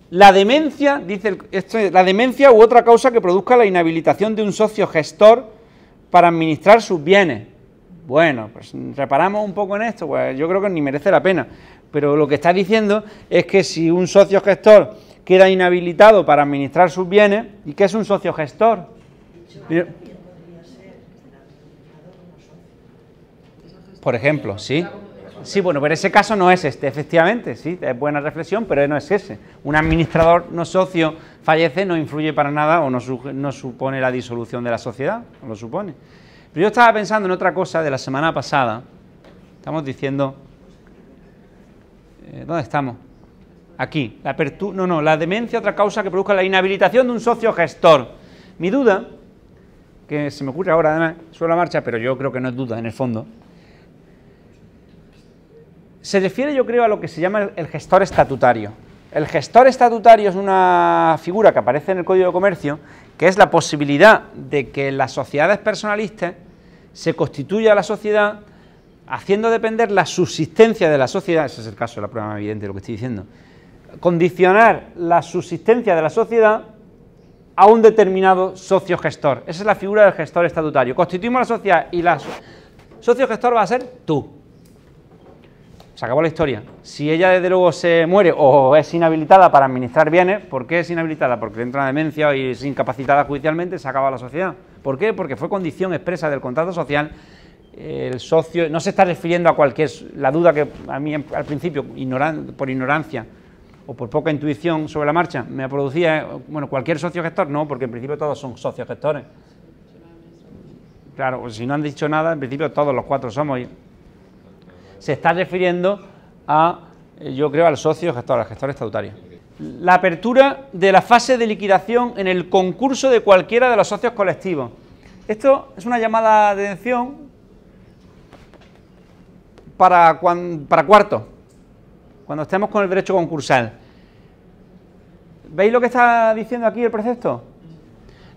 La demencia, dice esto, la demencia u otra causa que produzca la inhabilitación de un socio gestor para administrar sus bienes. Bueno, pues reparamos un poco en esto, pues yo creo que ni merece la pena. Pero lo que está diciendo es que si un socio gestor queda inhabilitado para administrar sus bienes, ¿y qué es un socio gestor? Por ejemplo, ¿sí? Sí, bueno, pero ese caso no es este, efectivamente, sí, es buena reflexión, pero no es ese. Un administrador no socio fallece, no influye para nada o no, supone la disolución de la sociedad, no lo supone. Pero yo estaba pensando en otra cosa de la semana pasada. Estamos diciendo... Eh, ¿Dónde estamos? Aquí, la no, no, la demencia, otra causa que produzca la inhabilitación de un socio gestor. Mi duda, que se me ocurre ahora además, suele la marcha, pero yo creo que no es duda en el fondo, se refiere, yo creo, a lo que se llama el gestor estatutario. El gestor estatutario es una figura que aparece en el Código de Comercio, que es la posibilidad de que las sociedades personalistas se constituya la sociedad haciendo depender la subsistencia de la sociedad, ese es el caso de la prueba evidente de lo que estoy diciendo, condicionar la subsistencia de la sociedad a un determinado socio gestor. Esa es la figura del gestor estatutario. Constituimos la sociedad y la socio gestor va a ser tú se acabó la historia. Si ella desde luego se muere o es inhabilitada para administrar bienes, ¿por qué es inhabilitada? Porque entra en demencia y es incapacitada judicialmente, se acaba la sociedad. ¿Por qué? Porque fue condición expresa del contrato social. El socio no se está refiriendo a cualquier la duda que a mí al principio por ignorancia o por poca intuición sobre la marcha me producía, bueno, cualquier socio gestor, no, porque en principio todos son socios gestores. Claro, pues si no han dicho nada, en principio todos los cuatro somos se está refiriendo a, eh, yo creo, al socio gestor, al gestor estatutario. La apertura de la fase de liquidación en el concurso de cualquiera de los socios colectivos. Esto es una llamada de atención para, para cuarto, cuando estemos con el derecho concursal. ¿Veis lo que está diciendo aquí el precepto?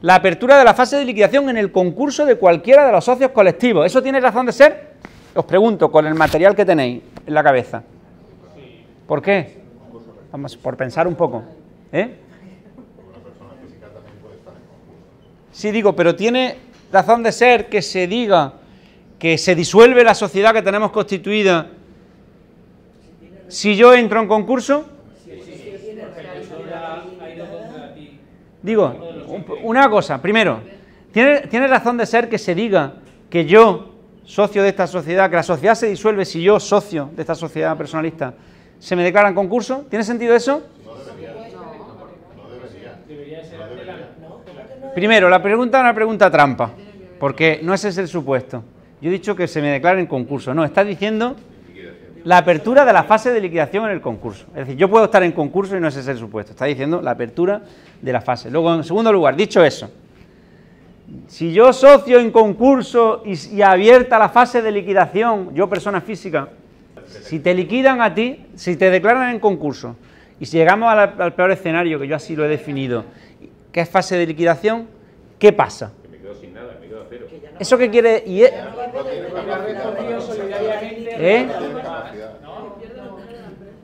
La apertura de la fase de liquidación en el concurso de cualquiera de los socios colectivos. ¿Eso tiene razón de ser? Os pregunto, con el material que tenéis en la cabeza. ¿Por qué? Vamos, por pensar un poco. ¿Eh? Sí, digo, pero tiene razón de ser que se diga que se disuelve la sociedad que tenemos constituida si yo entro en concurso. Digo, una cosa, primero, ¿tiene, ¿tiene razón de ser que se diga que yo socio de esta sociedad, que la sociedad se disuelve si yo, socio de esta sociedad personalista, se me declara en concurso. ¿Tiene sentido eso? Primero, la pregunta es una pregunta trampa, porque no ese es el supuesto. Yo he dicho que se me declara en concurso. No, está diciendo la apertura de la fase de liquidación en el concurso. Es decir, yo puedo estar en concurso y no ese es el supuesto. Está diciendo la apertura de la fase. Luego, en segundo lugar, dicho eso, si yo socio en concurso y, abierta la fase de liquidación, yo persona física, si te liquidan a ti, si te declaran en concurso, y si llegamos al, peor escenario, que yo así lo he definido, que es fase de liquidación, ¿qué pasa? me quedo sin nada, me quedo a cero. ¿Eso qué quiere? Y ¿Eh?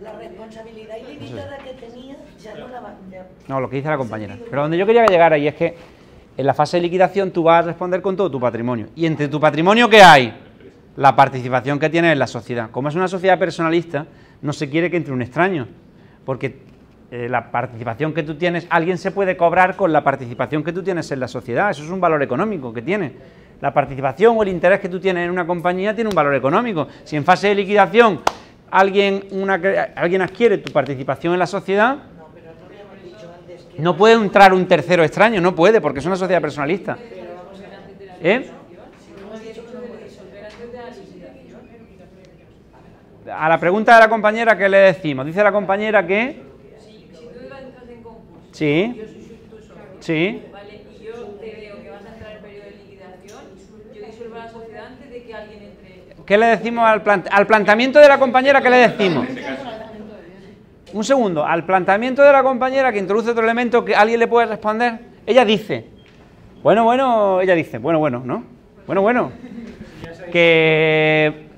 La responsabilidad ilimitada que tenía ya no la va No, lo que dice la compañera. Pero donde yo quería llegar ahí es que en la fase de liquidación tú vas a responder con todo tu patrimonio. ¿Y entre tu patrimonio qué hay? La participación que tienes en la sociedad. Como es una sociedad personalista, no se quiere que entre un extraño, porque eh, la participación que tú tienes, alguien se puede cobrar con la participación que tú tienes en la sociedad, eso es un valor económico que tiene. La participación o el interés que tú tienes en una compañía tiene un valor económico. Si en fase de liquidación alguien, alguien adquiere tu participación en la sociedad, no puede entrar un tercero extraño, no puede, porque es una sociedad personalista. ¿Eh? A la pregunta de la compañera, ¿qué le decimos? Dice la compañera que... Sí. Sí. ¿Qué le decimos al, al planteamiento de la compañera? ¿Qué le decimos? Un segundo, al planteamiento de la compañera que introduce otro elemento que alguien le puede responder, ella dice, bueno, bueno, ella dice, bueno, bueno, ¿no? Bueno, bueno, que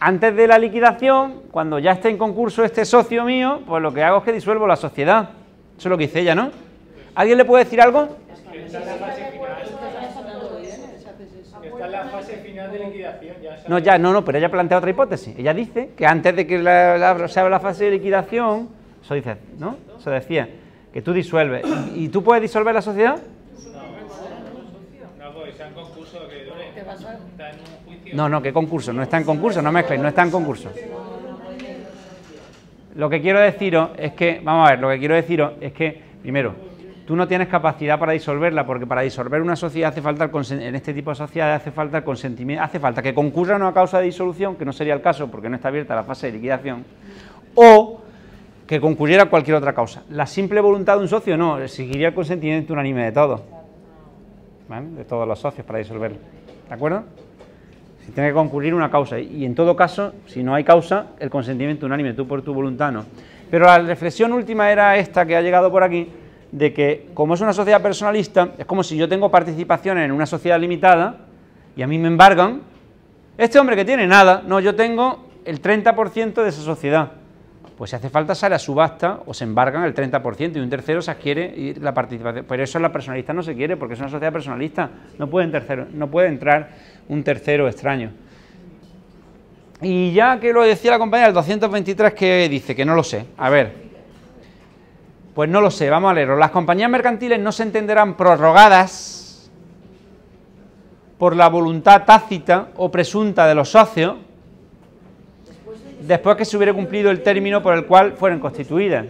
antes de la liquidación, cuando ya esté en concurso este socio mío, pues lo que hago es que disuelvo la sociedad. Eso es lo que dice ella, ¿no? ¿Alguien le puede decir algo? La fase final de liquidación. no, ya, no, no, pero ella plantea otra hipótesis. Ella dice que antes de que se abra la fase de liquidación, eso dice, ¿no? Eso decía, que tú disuelves. ¿Y, tú puedes disolver la sociedad? No, porque está en concurso que dure. Está en un juicio. No, no, ¿qué concurso? No está en concurso, no mezcles, no está en concurso. Lo que quiero deciros es que, vamos a ver, lo que quiero deciros es que, primero, tú no tienes capacidad para disolverla, porque para disolver una sociedad hace falta, el en este tipo de sociedades hace falta el consentimiento, hace falta que concurra una causa de disolución, que no sería el caso porque no está abierta la fase de liquidación, o que concurriera cualquier otra causa. La simple voluntad de un socio no, exigiría el consentimiento unánime de todos, de todos los socios para disolverlo. ¿De acuerdo? Si tiene que concurrir una causa, y en todo caso, si no hay causa, el consentimiento unánime, tú por tu voluntad no. Pero la reflexión última era esta que ha llegado por aquí, de que como es una sociedad personalista, es como si yo tengo participación en una sociedad limitada y a mí me embargan, este hombre que tiene nada, no, yo tengo el 30% de esa sociedad. Pues si hace falta sale a subasta o se embargan el 30% y un tercero se adquiere la participación. Pero eso la personalista no se quiere porque es una sociedad personalista, no puede, no puede entrar un tercero extraño. Y ya que lo decía la compañera, el 223 que dice, que no lo sé. A ver, pues no lo sé, vamos a leerlo. Las compañías mercantiles no se entenderán prorrogadas por la voluntad tácita o presunta de los socios después que se hubiera cumplido el término por el cual fueron constituidas.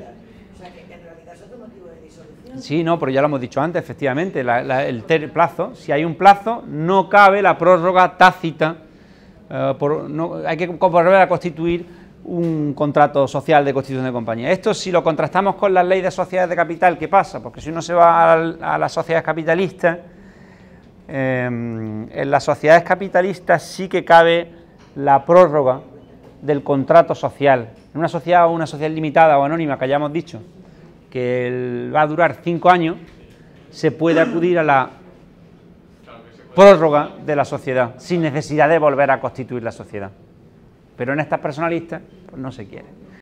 Sí, no, pero ya lo hemos dicho antes, efectivamente, el plazo, si hay un plazo, no cabe la prórroga tácita, eh, hay que volver a constituir un contrato social de constitución de compañía. Esto si lo contrastamos con las leyes de sociedades de capital, ¿qué pasa? Porque si uno se va a, las sociedades capitalistas, em, en las sociedades capitalistas sí que cabe la prórroga del contrato social. En una sociedad o una sociedad limitada o anónima que hayamos dicho que va a durar cinco años, se puede acudir a la prórroga de la sociedad sin necesidad de volver a constituir la sociedad. Pero en estas personalistas pues no se quiere.